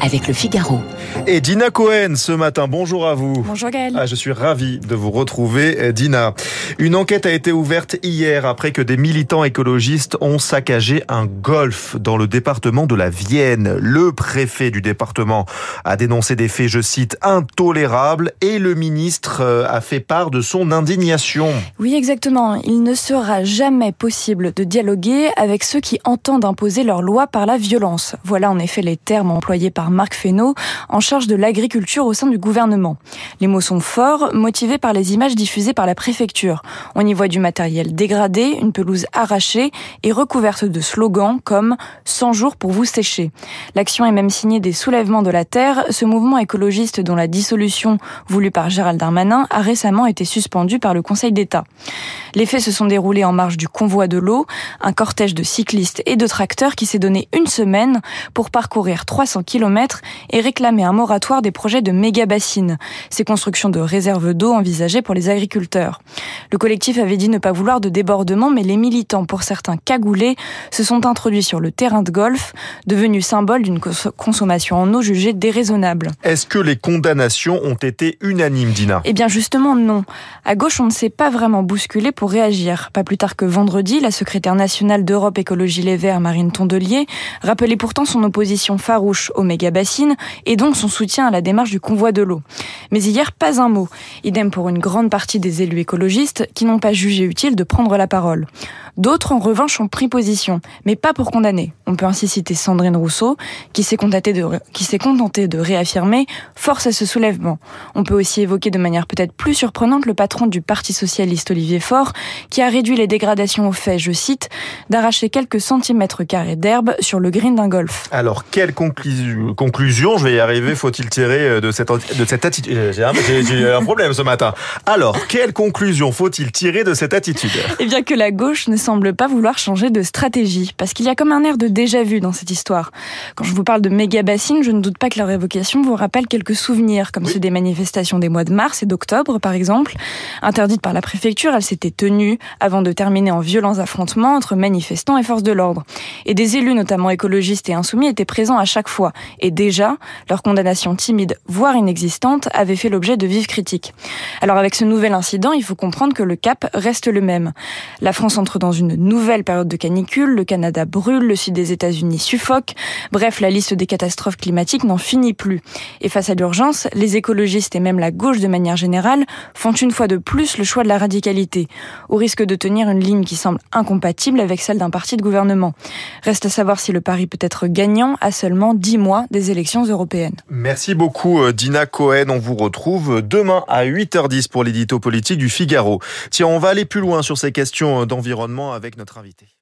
avec le Figaro. Et Dina Cohen ce matin, bonjour à vous. Bonjour Gaël. Ah, je suis ravi de vous retrouver, euh, Dina. Une enquête a été ouverte hier après que des militants écologistes ont saccagé un golf dans le département de la Vienne. Le préfet du département a dénoncé des faits, je cite, intolérables et le ministre euh, a fait part de son indignation. Oui, exactement. Il ne sera jamais possible de dialoguer avec ceux qui entendent imposer leur loi par la violence. Voilà en effet les termes employés par Marc Fesneau en charge de l'agriculture au sein du gouvernement. Les mots sont forts, motivés par les images diffusées par la préfecture. On y voit du matériel dégradé, une pelouse arrachée et recouverte de slogans comme 100 jours pour vous sécher. L'action est même signée des soulèvements de la terre, ce mouvement écologiste dont la dissolution voulue par Gérald Darmanin a récemment été suspendue par le Conseil d'État. Les faits se sont déroulés en marge du convoi de l'eau, un cortège de cyclistes et de tracteurs qui s'est donné une semaine pour parcourir 300 km et réclamer un moratoire des projets de méga-bassines, ces constructions de réserves d'eau envisagées pour les agriculteurs. Le collectif avait dit ne pas vouloir de débordement, mais les militants, pour certains cagoulés, se sont introduits sur le terrain de golf, devenu symbole d'une consommation en eau jugée déraisonnable. Est-ce que les condamnations ont été unanimes, Dina? Eh bien justement non. À gauche, on ne s'est pas vraiment bousculé pour réagir. Pas plus tard que vendredi, la secrétaire nationale d'Europe Écologie Les Verts, Marine Tondelier, rappelait pourtant son opposition farouche aux et donc son soutien à la démarche du convoi de l'eau. Mais hier, pas un mot. Idem pour une grande partie des élus écologistes qui n'ont pas jugé utile de prendre la parole. D'autres, en revanche, ont pris position, mais pas pour condamner. On peut ainsi citer Sandrine Rousseau, qui s'est contentée de, qui s'est contentée de réaffirmer force à ce soulèvement. On peut aussi évoquer de manière peut-être plus surprenante le patron du Parti socialiste, Olivier Faure, qui a réduit les dégradations au fait, je cite, d'arracher quelques centimètres carrés d'herbe sur le green d'un golf. Alors, quelle conclusion, je vais y arriver, faut-il tirer euh, de cette, de cette attitude? Euh, J'ai un, un problème ce matin. Alors, quelle conclusion faut-il tirer de cette attitude? Eh bien que la gauche ne semble pas vouloir changer de stratégie, parce qu'il y a comme un air de déjà-vu dans cette histoire. Quand je vous parle de méga bassines, je ne doute pas que leur évocation vous rappelle quelques souvenirs, comme ceux des manifestations des mois de mars et d'octobre, par exemple. Interdites par la préfecture, elles s'étaient tenues avant de terminer en violents affrontements entre manifestants et forces de l'ordre. Et des élus, notamment écologistes et insoumis, étaient présents à chaque fois. Et déjà, leur condamnation timide, voire inexistante, avait fait l'objet de vives critiques. Alors avec ce nouvel incident, il faut comprendre que le cap reste le même. La France entre dans une nouvelle période de canicule, le Canada brûle, le sud des États-Unis suffoque. Bref, la liste des catastrophes climatiques n'en finit plus. Et face à l'urgence, les écologistes et même la gauche de manière générale font une fois de plus le choix de la radicalité, au risque de tenir une ligne qui semble incompatible avec celle d'un parti de gouvernement. Reste à savoir si le pari peut être gagnant à seulement 10 mois des élections européennes. Merci beaucoup euh, Dina Cohen. On vous retrouve demain à 8h10 pour l'édito politique du Figaro. Tiens, on va aller plus loin sur ces questions d'environnement avec notre invité.